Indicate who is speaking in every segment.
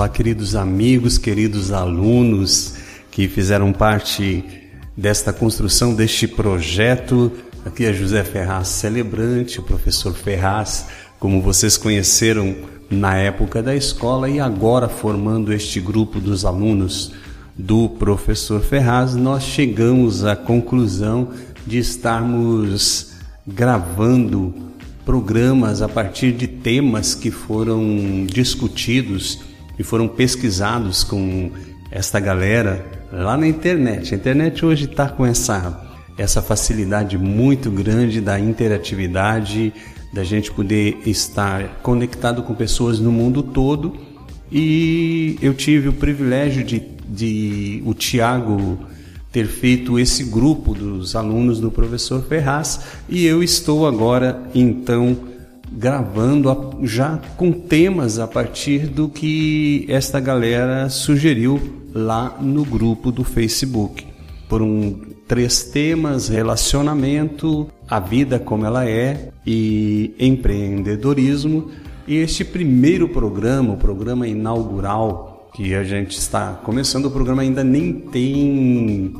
Speaker 1: Olá, queridos amigos, queridos alunos que fizeram parte desta construção deste projeto. Aqui é José Ferraz Celebrante, o professor Ferraz, como vocês conheceram na época da escola e agora formando este grupo dos alunos do professor Ferraz, nós chegamos à conclusão de estarmos gravando programas a partir de temas que foram discutidos e foram pesquisados com esta galera lá na internet. A internet hoje está com essa, essa facilidade muito grande da interatividade, da gente poder estar conectado com pessoas no mundo todo. E eu tive o privilégio de, de o Tiago ter feito esse grupo dos alunos do professor Ferraz e eu estou agora então gravando já com temas a partir do que esta galera sugeriu lá no grupo do Facebook. Por um três temas: relacionamento, a vida como ela é e empreendedorismo. E este primeiro programa, o programa inaugural que a gente está começando, o programa ainda nem tem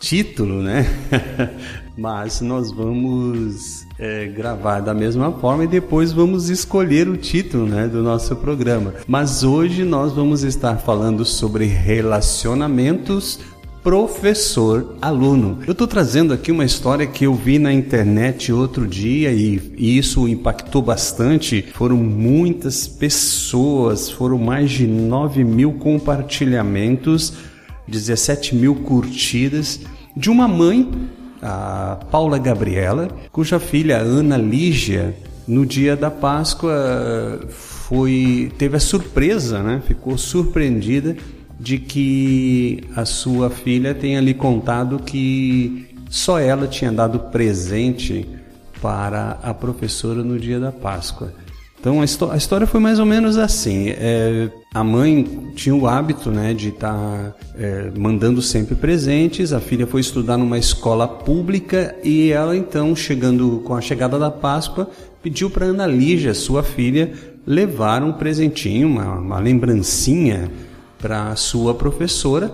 Speaker 1: título, né? Mas nós vamos é, gravar da mesma forma e depois vamos escolher o título né, do nosso programa. Mas hoje nós vamos estar falando sobre relacionamentos professor-aluno. Eu estou trazendo aqui uma história que eu vi na internet outro dia e, e, isso impactou bastante. Foram muitas pessoas, foram mais de 9 mil compartilhamentos, 17 mil curtidas de uma mãe a Paula Gabriela, cuja filha Ana Lígia, no dia da Páscoa, foi teve a surpresa, né? Ficou surpreendida de que a sua filha tenha lhe contado que só ela tinha dado presente para a professora no dia da Páscoa. Então a, a história foi mais ou menos assim. É, a mãe tinha o hábito né, de estar tá, é, mandando sempre presentes. A filha foi estudar numa escola pública e ela então, chegando com a chegada da Páscoa, pediu para Ana Lígia, sua filha, levar um presentinho, uma, uma lembrancinha para sua professora.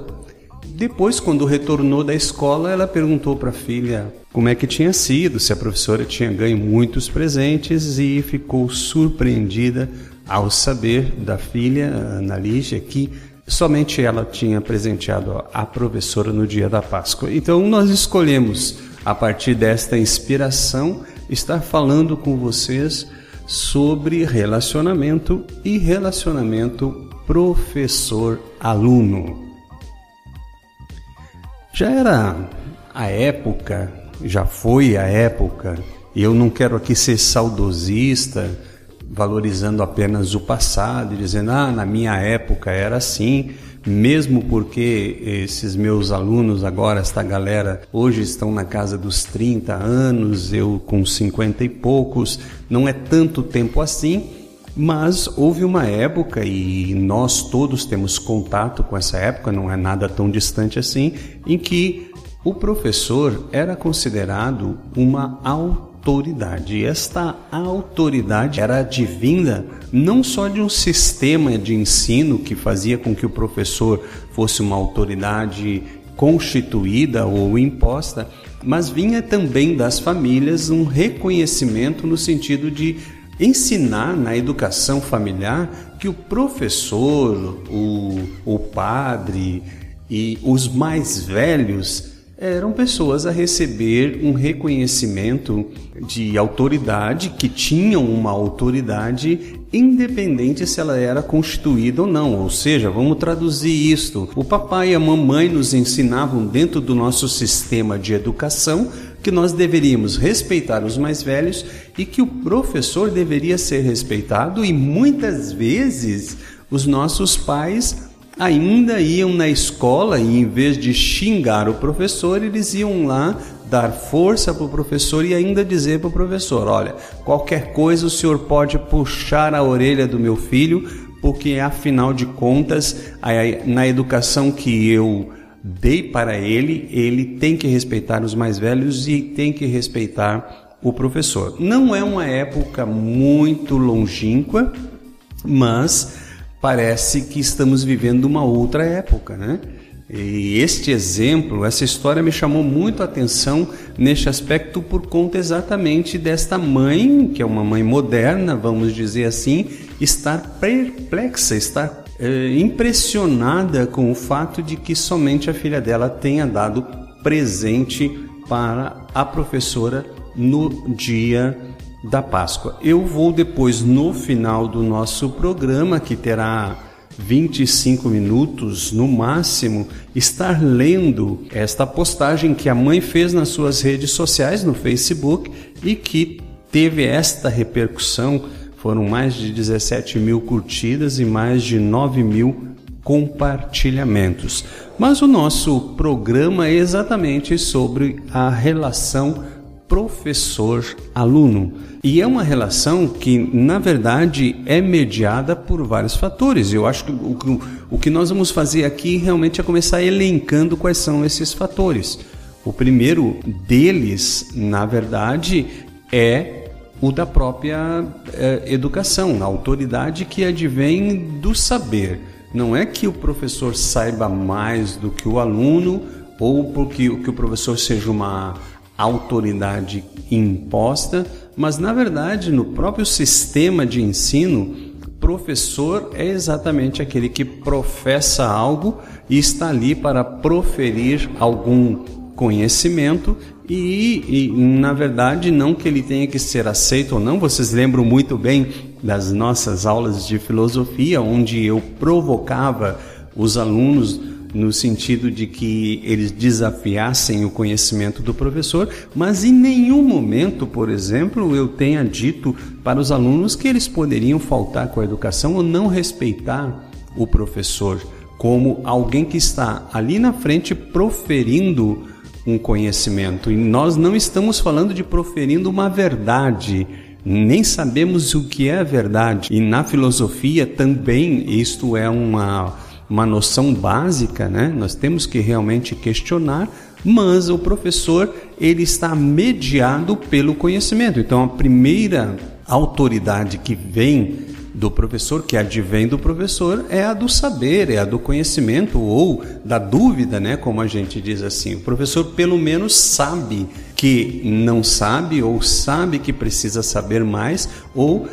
Speaker 1: Depois, quando retornou da escola, ela perguntou para a filha como é que tinha sido, se a professora tinha ganho muitos presentes e ficou surpreendida ao saber da filha, Ana Lígia, que somente ela tinha presenteado a professora no dia da Páscoa. Então nós escolhemos, a partir desta inspiração, estar falando com vocês sobre relacionamento e relacionamento professor-aluno. Já era a época já foi a época, e eu não quero aqui ser saudosista, valorizando apenas o passado dizendo, ah, na minha época era assim, mesmo porque esses meus alunos agora, esta galera, hoje estão na casa dos 30 anos, eu com 50 e poucos, não é tanto tempo assim, mas houve uma época, e nós todos temos contato com essa época, não é nada tão distante assim, em que o professor era considerado uma autoridade. E esta autoridade era advinda não só de um sistema de ensino que fazia com que o professor fosse uma autoridade constituída ou imposta, mas vinha também das famílias um reconhecimento no sentido de ensinar na educação familiar que o professor, o, o padre e os mais velhos eram pessoas a receber um reconhecimento de autoridade, que tinham uma autoridade independente se ela era constituída ou não. Ou seja, vamos traduzir isto: o papai e a mamãe nos ensinavam dentro do nosso sistema de educação que nós deveríamos respeitar os mais velhos e que o professor deveria ser respeitado e muitas vezes os nossos pais ainda iam na escola e em vez de xingar o professor, eles iam lá dar força para o professor e ainda dizer para o professor: olha, qualquer coisa o senhor pode puxar a orelha do meu filho, porque afinal de contas, na educação que eu dei para ele, ele tem que respeitar os mais velhos e tem que respeitar o professor. Não é uma época muito longínqua, mas parece que estamos vivendo uma outra época, né? E este exemplo, essa história me chamou muito a atenção neste aspecto por conta exatamente desta mãe, que é uma mãe moderna, vamos dizer assim, estar perplexa, estar é, impressionada com o fato de que somente a filha dela tenha dado presente para a professora no dia da Páscoa. Eu vou depois, no final do nosso programa, que terá 25 minutos no máximo, estar lendo esta postagem que a mãe fez nas suas redes sociais, no Facebook, e que teve esta repercussão. Foram mais de 17 mil curtidas e mais de 9 mil compartilhamentos. Mas o nosso programa é exatamente sobre a relação professor-aluno. E é uma relação que, na verdade, é mediada por vários fatores. Eu acho que o, o que nós vamos fazer aqui realmente é começar elencando quais são esses fatores. O primeiro deles, na verdade, é o da própria é, educação, a autoridade que advém do saber. Não é que o professor saiba mais do que o aluno ou porque que o professor seja uma autoridade imposta, mas na verdade no próprio sistema de ensino, professor é exatamente aquele que professa algo e está ali para proferir algum conhecimento e, e, na verdade não que ele tenha que ser aceito ou não. Vocês lembram muito bem das nossas aulas de filosofia, onde eu provocava os alunos no sentido de que eles desafiassem o conhecimento do professor, mas em nenhum momento, por exemplo, eu tenha dito para os alunos que eles poderiam faltar com a educação ou não respeitar o professor como alguém que está ali na frente proferindo um conhecimento. E nós não estamos falando de proferindo uma verdade, nem sabemos o que é a verdade. E na filosofia também isto é uma uma noção básica, né? Nós temos que realmente questionar, mas o professor ele está mediado pelo conhecimento. Então a primeira autoridade que vem do professor, que advém do professor, é a do saber, é a do conhecimento ou da dúvida, né? Como a gente diz assim. O professor pelo menos sabe que não sabe ou sabe que precisa saber mais ou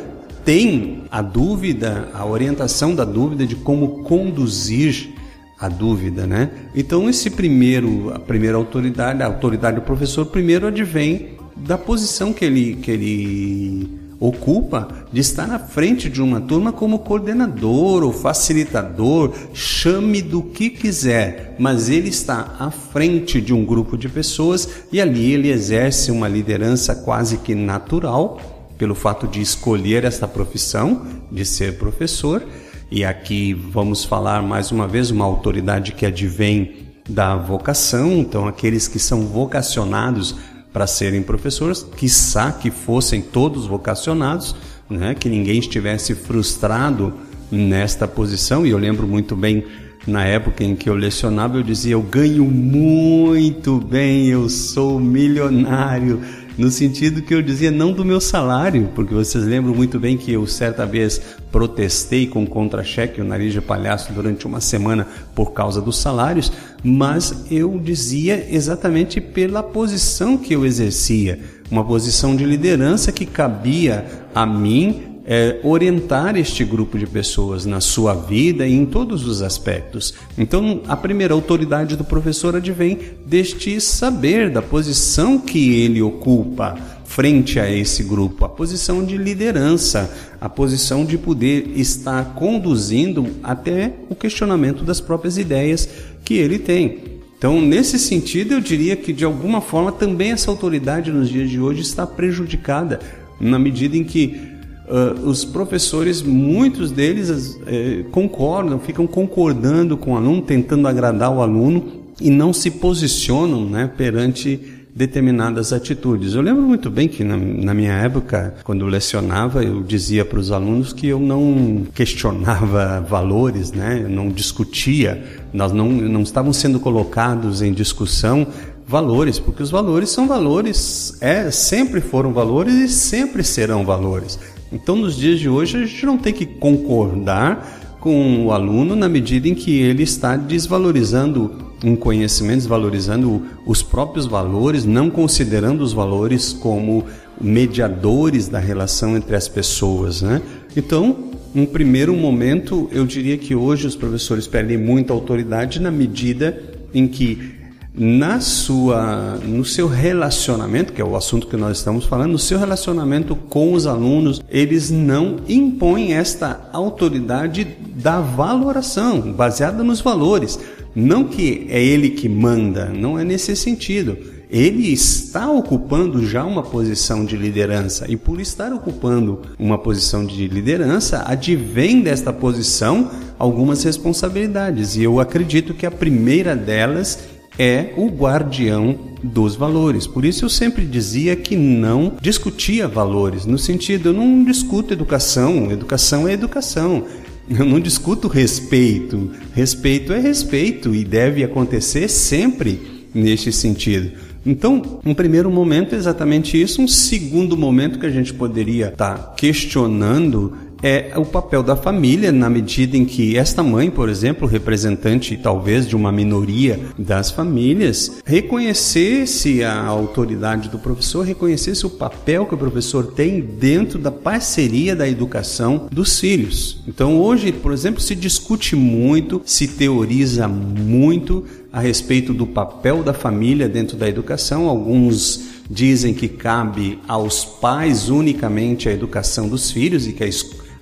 Speaker 1: tem a dúvida, a orientação da dúvida de como conduzir a dúvida, né? Então esse primeiro, a primeira autoridade, a autoridade do professor primeiro advém da posição que ele que ele ocupa de estar na frente de uma turma como coordenador ou facilitador, chame do que quiser, mas ele está à frente de um grupo de pessoas e ali ele exerce uma liderança quase que natural pelo fato de escolher esta profissão, de ser professor. E aqui vamos falar mais uma vez uma autoridade que advém da vocação, então aqueles que são vocacionados para serem professores, quiçá que fossem todos vocacionados, né, que ninguém estivesse frustrado nesta posição. E eu lembro muito bem na época em que eu lecionava, eu dizia: Eu ganho muito bem, eu sou milionário no sentido que eu dizia não do meu salário, porque vocês lembram muito bem que eu certa vez protestei com contra-cheque o nariz de palhaço durante uma semana por causa dos salários, mas eu dizia exatamente pela posição que eu exercia, uma posição de liderança que cabia a mim é, orientar este grupo de pessoas na sua vida e em todos os aspectos. Então, a primeira autoridade do professor advém deste saber, da posição que ele ocupa frente a esse grupo, a posição de liderança, a posição de poder estar conduzindo até o questionamento das próprias ideias que ele tem. Então, nesse sentido, eu diria que de alguma forma também essa autoridade nos dias de hoje está prejudicada, na medida em que Uh, os professores, muitos deles uh, concordam, ficam concordando com o aluno, tentando agradar o aluno e não se posicionam né, perante determinadas atitudes. Eu lembro muito bem que na, na minha época, quando eu lecionava, eu dizia para os alunos que eu não questionava valores, né, eu não discutia, nós não, não estavam sendo colocados em discussão valores, porque os valores são valores, é, sempre foram valores e sempre serão valores. Então, nos dias de hoje, a gente não tem que concordar com o aluno na medida em que ele está desvalorizando um conhecimento, desvalorizando os próprios valores, não considerando os valores como mediadores da relação entre as pessoas, né? Então, um primeiro momento, eu diria que hoje os professores perdem muita autoridade na medida em que na sua, no seu relacionamento, que é o assunto que nós estamos falando, no seu relacionamento com os alunos, eles não impõem esta autoridade da valoração, baseada nos valores. Não que é ele que manda, não é nesse sentido. Ele está ocupando já uma posição de liderança e por estar ocupando uma posição de liderança, advém desta posição algumas responsabilidades. E eu acredito que a primeira delas é o guardião dos valores. Por isso eu sempre dizia que não discutia valores, no sentido, eu não discuto educação, educação é educação. Eu não discuto respeito. Respeito é respeito e deve acontecer sempre neste sentido. Então, um primeiro momento é exatamente isso. Um segundo momento que a gente poderia estar tá questionando é o papel da família na medida em que esta mãe, por exemplo, representante talvez de uma minoria das famílias, reconhecesse a autoridade do professor, reconhecesse o papel que o professor tem dentro da parceria da educação dos filhos. Então, hoje, por exemplo, se discute muito, se teoriza muito a respeito do papel da família dentro da educação. Alguns dizem que cabe aos pais unicamente a educação dos filhos e que a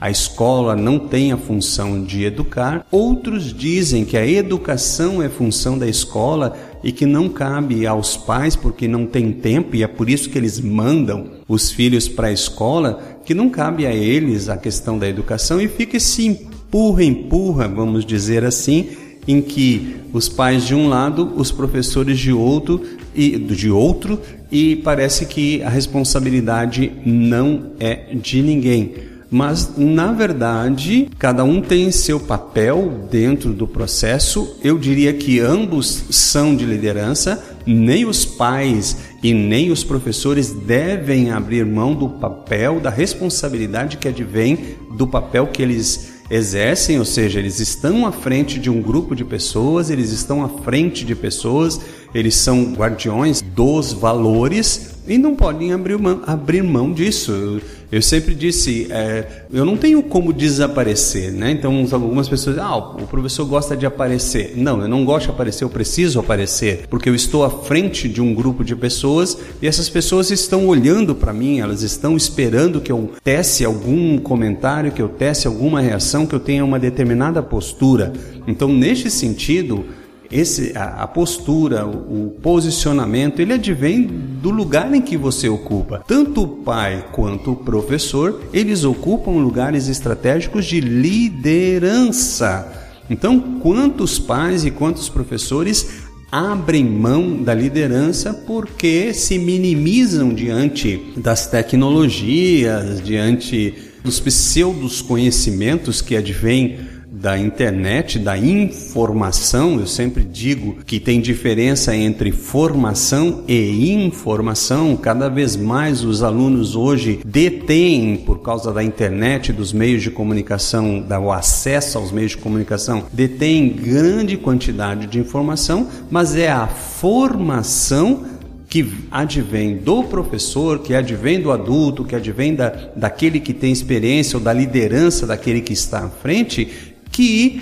Speaker 1: a escola não tem a função de educar. Outros dizem que a educação é função da escola e que não cabe aos pais porque não tem tempo e é por isso que eles mandam os filhos para a escola, que não cabe a eles a questão da educação e fica esse empurra, empurra, vamos dizer assim, em que os pais de um lado, os professores de outro e de outro e parece que a responsabilidade não é de ninguém mas na verdade cada um tem seu papel dentro do processo. Eu diria que ambos são de liderança, nem os pais e nem os professores devem abrir mão do papel, da responsabilidade que advém do papel que eles exercem, ou seja, eles estão à frente de um grupo de pessoas, eles estão à frente de pessoas, eles são guardiões dos valores e não podem abrir mão, abrir mão disso. Eu, sempre disse, é, eu não tenho como desaparecer, né? Então algumas pessoas, dizem, ah, o professor gosta de aparecer. Não, eu não gosto de aparecer, eu preciso aparecer, porque eu estou à frente de um grupo de pessoas e essas pessoas estão olhando para mim, elas estão esperando que eu tece algum comentário, que eu tece alguma reação, que eu tenha uma determinada postura. Então, neste sentido, esse, a, a, postura, o, o, posicionamento, ele advém do lugar em que você ocupa. Tanto o pai quanto o professor, eles ocupam lugares estratégicos de liderança. Então, quantos pais e quantos professores abrem mão da liderança porque se minimizam diante das tecnologias, diante dos pseudos conhecimentos que advêm da internet, da informação, eu sempre digo que tem diferença entre formação e informação. Cada vez mais os alunos hoje detêm, por causa da internet, dos meios de comunicação, do acesso aos meios de comunicação, detêm grande quantidade de informação, mas é a formação que advém do professor, que advém do adulto, que advém da, daquele que tem experiência ou da liderança daquele que está à frente, que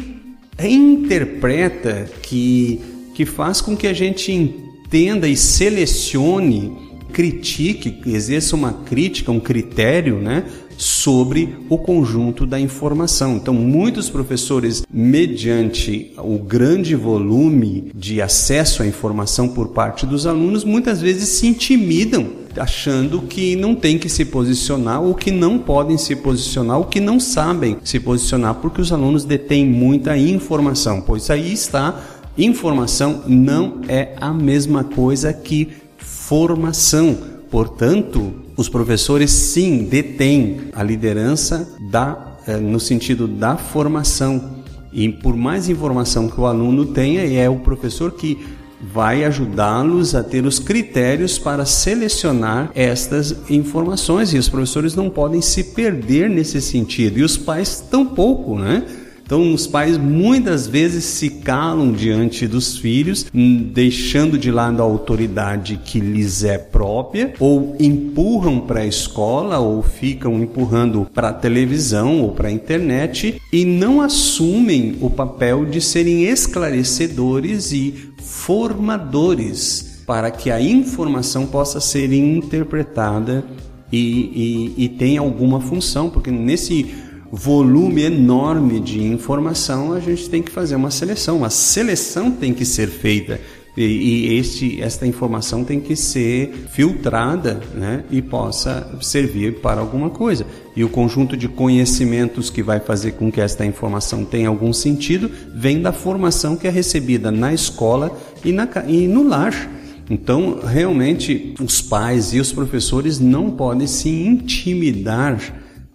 Speaker 1: interpreta, que, que faz com que a gente entenda e selecione, critique, exerça uma crítica, um critério, né? Sobre o conjunto da informação. Então, muitos professores, mediante o grande volume de acesso à informação por parte dos alunos, muitas vezes se intimidam achando que não tem que se posicionar ou que não podem se posicionar ou que não sabem se posicionar porque os alunos detêm muita informação, pois aí está informação não é a mesma coisa que formação. Portanto, os professores sim detêm a liderança da, eh, no sentido da formação. E por mais informação que o aluno tenha, é o professor que vai ajudá-los a ter os critérios para selecionar estas informações e os professores não podem se perder nesse sentido e os pais tampouco, né? Então, os pais muitas vezes se calam diante dos filhos, hum, deixando de lado a autoridade que lhes é própria, ou empurram para a escola, ou ficam empurrando para a televisão ou para a internet e não assumem o papel de serem esclarecedores e formadores para que a informação possa ser interpretada e, e, e tenha alguma função, porque nesse volume enorme de informação, a gente tem que fazer uma seleção. A seleção tem que ser feita e, e este, esta informação tem que ser filtrada né, e possa servir para alguma coisa. E o conjunto de conhecimentos que vai fazer com que esta informação tenha algum sentido vem da formação que é recebida na escola e, na, e no lar. Então, realmente, os pais e os professores não podem se intimidar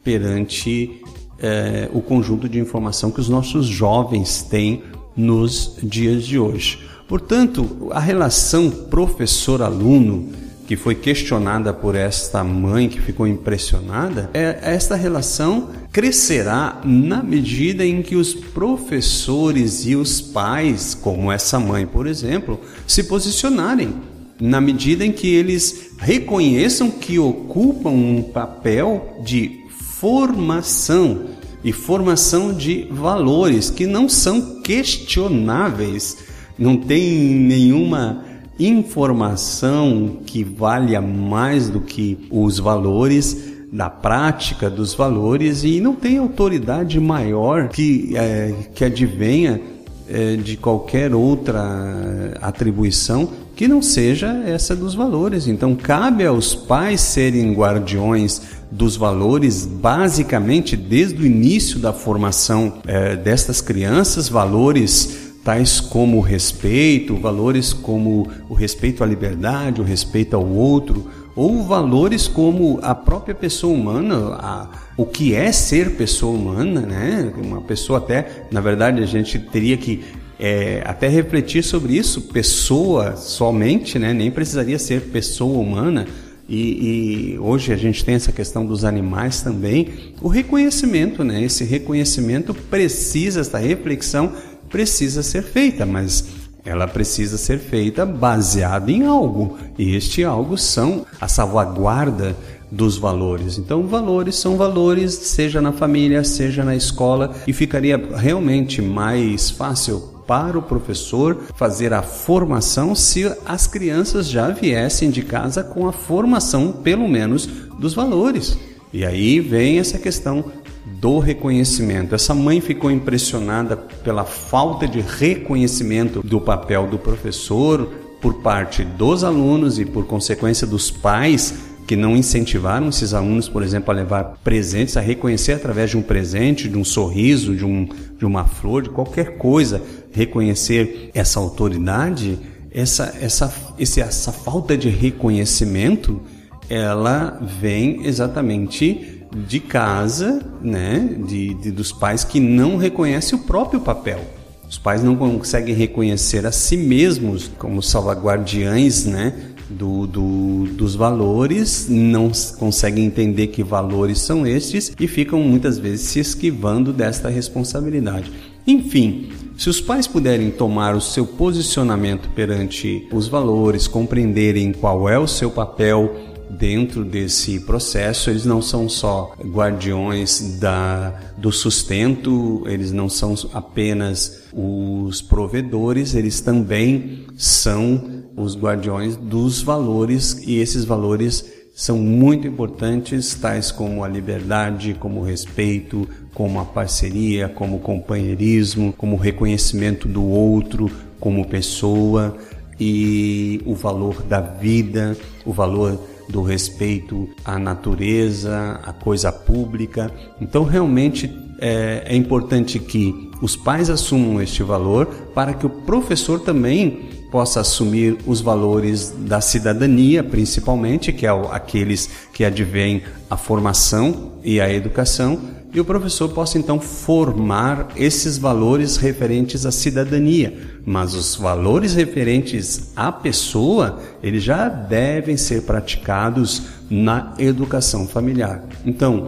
Speaker 1: perante é, o conjunto de informação que os nossos jovens têm nos dias de hoje. Portanto, a relação professor-aluno que foi questionada por esta mãe que ficou impressionada, é esta relação crescerá na medida em que os professores e os pais, como essa mãe, por exemplo, se posicionarem, na medida em que eles reconheçam que ocupam um papel de formação e formação de valores que não são questionáveis, não tem nenhuma informação que valha mais do que os valores da prática dos valores e não tem autoridade maior que, é, que advenha é, de qualquer outra atribuição que não seja essa dos valores. Então, cabe aos pais serem guardiões dos valores, basicamente desde o início da formação é, destas crianças, valores tais como o respeito, valores como o respeito à liberdade, o respeito ao outro, ou valores como a própria pessoa humana, a, o que é ser pessoa humana, né? Uma pessoa até, na verdade, a gente teria que é, até refletir sobre isso, pessoa somente, né? nem precisaria ser pessoa humana. E, e, hoje a gente tem essa questão dos animais também, o reconhecimento, né? Esse reconhecimento precisa, essa reflexão precisa ser feita, mas ela precisa ser feita baseada em algo. E este algo são a salvaguarda dos valores. Então, valores são valores, seja na família, seja na escola, e ficaria realmente mais fácil para o professor fazer a formação se as crianças já viessem de casa com a formação, pelo menos, dos valores. E aí vem essa questão do reconhecimento. Essa mãe ficou impressionada pela falta de reconhecimento do papel do professor por parte dos alunos e por consequência dos pais que não incentivaram esses alunos, por exemplo, a levar presentes, a reconhecer através de um presente, de um sorriso, de, um, de uma flor, de qualquer coisa, reconhecer essa autoridade, essa, essa, esse, essa falta de reconhecimento, ela vem exatamente de casa, né, de, de, dos pais que não reconhecem o próprio papel. Os pais não conseguem reconhecer a si mesmos como salvaguardiães, né, do, do, dos valores, não conseguem entender que valores são estes e ficam muitas vezes se esquivando desta responsabilidade. Enfim, se os pais puderem tomar o seu posicionamento perante os valores, compreenderem qual é o seu papel dentro desse processo, eles não são só guardiões da, do sustento, eles não são apenas os provedores, eles também são os guardiões dos valores e esses valores são muito importantes, tais como a liberdade, como o respeito, como a parceria, como o companheirismo, como o reconhecimento do outro como pessoa e o valor da vida, o valor do respeito à natureza, à coisa pública. Então, realmente é, é importante que os pais assumam este valor para que o professor também possa assumir os valores da cidadania, principalmente, que é aqueles que advêm a formação e a educação, e o professor possa então formar esses valores referentes à cidadania, mas os valores referentes à pessoa, eles já devem ser praticados na educação familiar. Então,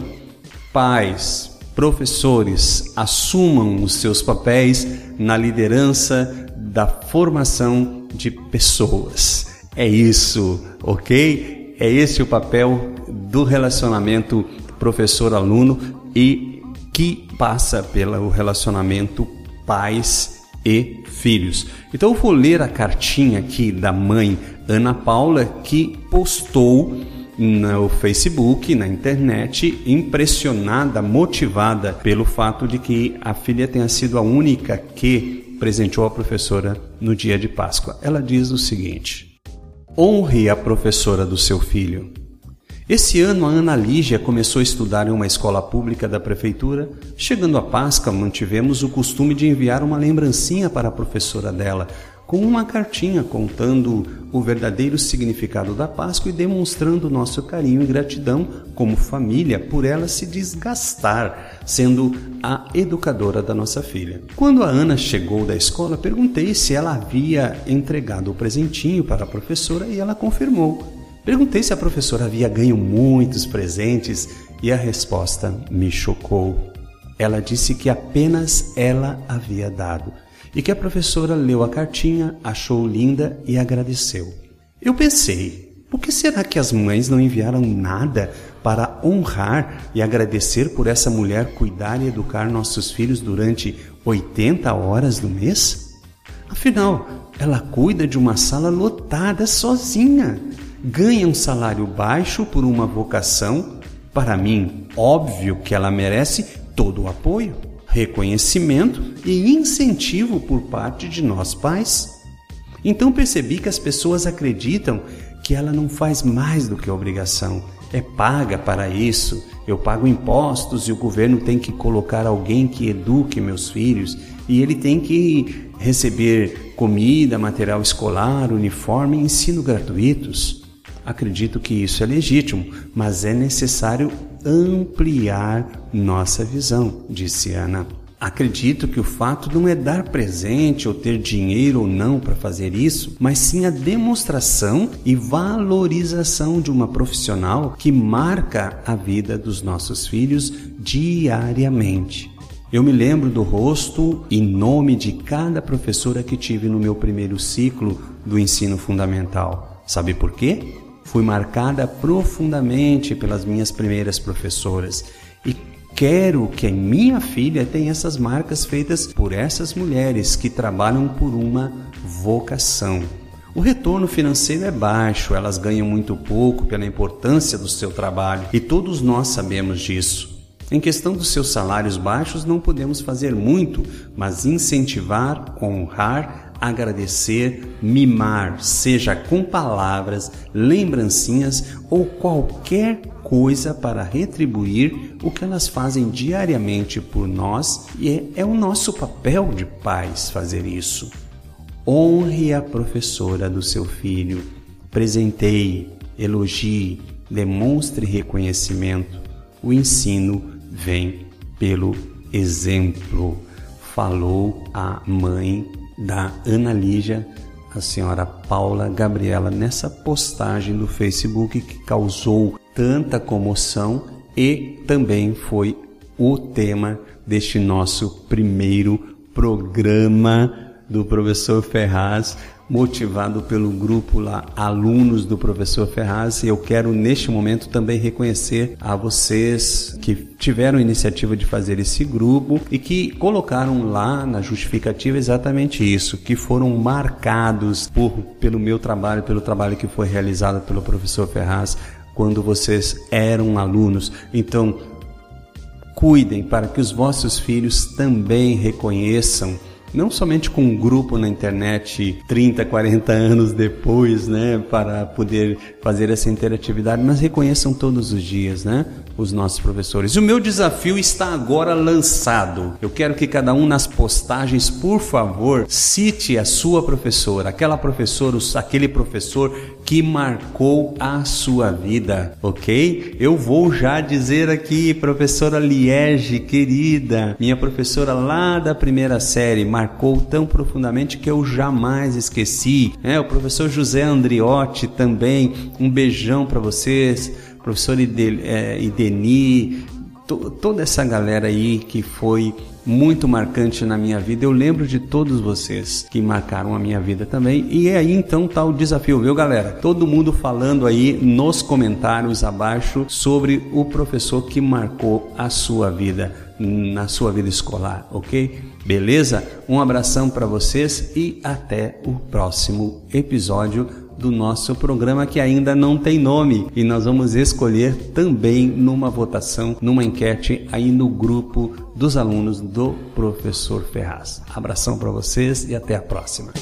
Speaker 1: pais, Professores, assumam os seus papéis na liderança da formação de pessoas. É isso, ok? É esse o papel do relacionamento professor-aluno e que passa pelo relacionamento pais e filhos. Então eu vou ler a cartinha aqui da mãe Ana Paula que postou no Facebook, na internet, impressionada, motivada pelo fato de que a filha tenha sido a única que presenteou a professora no dia de Páscoa. Ela diz o seguinte: Honre a professora do seu filho. Esse ano a Ana Lígia começou a estudar em uma escola pública da prefeitura. Chegando a Páscoa, mantivemos o costume de enviar uma lembrancinha para a professora dela, com uma cartinha contando o verdadeiro significado da Páscoa e demonstrando nosso carinho e gratidão como família por ela se desgastar, sendo a educadora da nossa filha. Quando a Ana chegou da escola, perguntei se ela havia entregado o presentinho para a professora e ela confirmou. Perguntei se a professora havia ganho muitos presentes e a resposta me chocou. Ela disse que apenas ela havia dado e que a professora leu a cartinha, achou linda e agradeceu. Eu pensei, por que será que as mães não enviaram nada para honrar e agradecer por essa mulher cuidar e educar nossos filhos durante 80 horas do mês? Afinal, ela cuida de uma sala lotada sozinha, ganha um salário baixo por uma vocação. Para mim, óbvio que ela merece todo o apoio reconhecimento e incentivo por parte de nós pais. Então percebi que as pessoas acreditam que ela não faz mais do que obrigação, é paga para isso. Eu pago impostos e o governo tem que colocar alguém que eduque meus filhos e ele tem que receber comida, material escolar, uniforme e ensino gratuitos. Acredito que isso é legítimo, mas é necessário ampliar nossa visão, disse Ana. Acredito que o fato não é dar presente ou ter dinheiro ou não para fazer isso, mas sim a demonstração e valorização de uma profissional que marca a vida dos nossos filhos diariamente. Eu me lembro do rosto e nome de cada professora que tive no meu primeiro ciclo do ensino fundamental. Sabe por quê? Fui marcada profundamente pelas minhas primeiras professoras e quero que a minha filha tenha essas marcas feitas por essas mulheres que trabalham por uma vocação. O retorno financeiro é baixo, elas ganham muito pouco pela importância do seu trabalho e todos nós sabemos disso. Em questão dos seus salários baixos, não podemos fazer muito, mas incentivar, honrar agradecer, mimar, seja com palavras, lembrancinhas ou qualquer coisa para retribuir o que elas fazem diariamente por nós e é, é o nosso papel de pais fazer isso. Honre a professora do seu filho, presenteie, elogie, demonstre reconhecimento. O ensino vem pelo exemplo, falou a mãe da Ana Lígia, a senhora Paula Gabriela, nessa postagem do Facebook que causou tanta comoção e também foi o tema deste nosso primeiro programa do professor Ferraz motivado pelo grupo lá, alunos do professor Ferraz, e eu quero neste momento também reconhecer a vocês que tiveram a iniciativa de fazer esse grupo e que colocaram lá na justificativa exatamente isso, que foram marcados por, pelo meu trabalho, pelo trabalho que foi realizado pelo professor Ferraz quando vocês eram alunos. Então, cuidem para que os vossos filhos também reconheçam não somente com um grupo na internet 30, 40 anos depois, né, para poder fazer essa interatividade, mas reconheçam todos os dias, né, os nossos professores. O meu desafio está agora lançado. Eu quero que cada um nas postagens, por favor, cite a sua professora, aquela professora, aquele professor que marcou a sua vida, ok? Eu vou já dizer aqui, professora Liege, querida, minha professora lá da primeira série, marcou tão profundamente que eu jamais esqueci. É, o professor José Andriotti também, um beijão para vocês. Professor é, Ideni, to, toda essa galera aí que foi muito marcante na minha vida. Eu lembro de todos vocês que marcaram a minha vida também. E aí então tá o desafio, viu, galera? Todo mundo falando aí nos comentários abaixo sobre o professor que marcou a sua vida na sua vida escolar, ok? Beleza? Um abração para vocês e até o próximo episódio do nosso programa que ainda não tem nome e nós vamos escolher também numa votação, numa enquete aí no grupo dos alunos do professor Ferraz. Abração para vocês e até a próxima.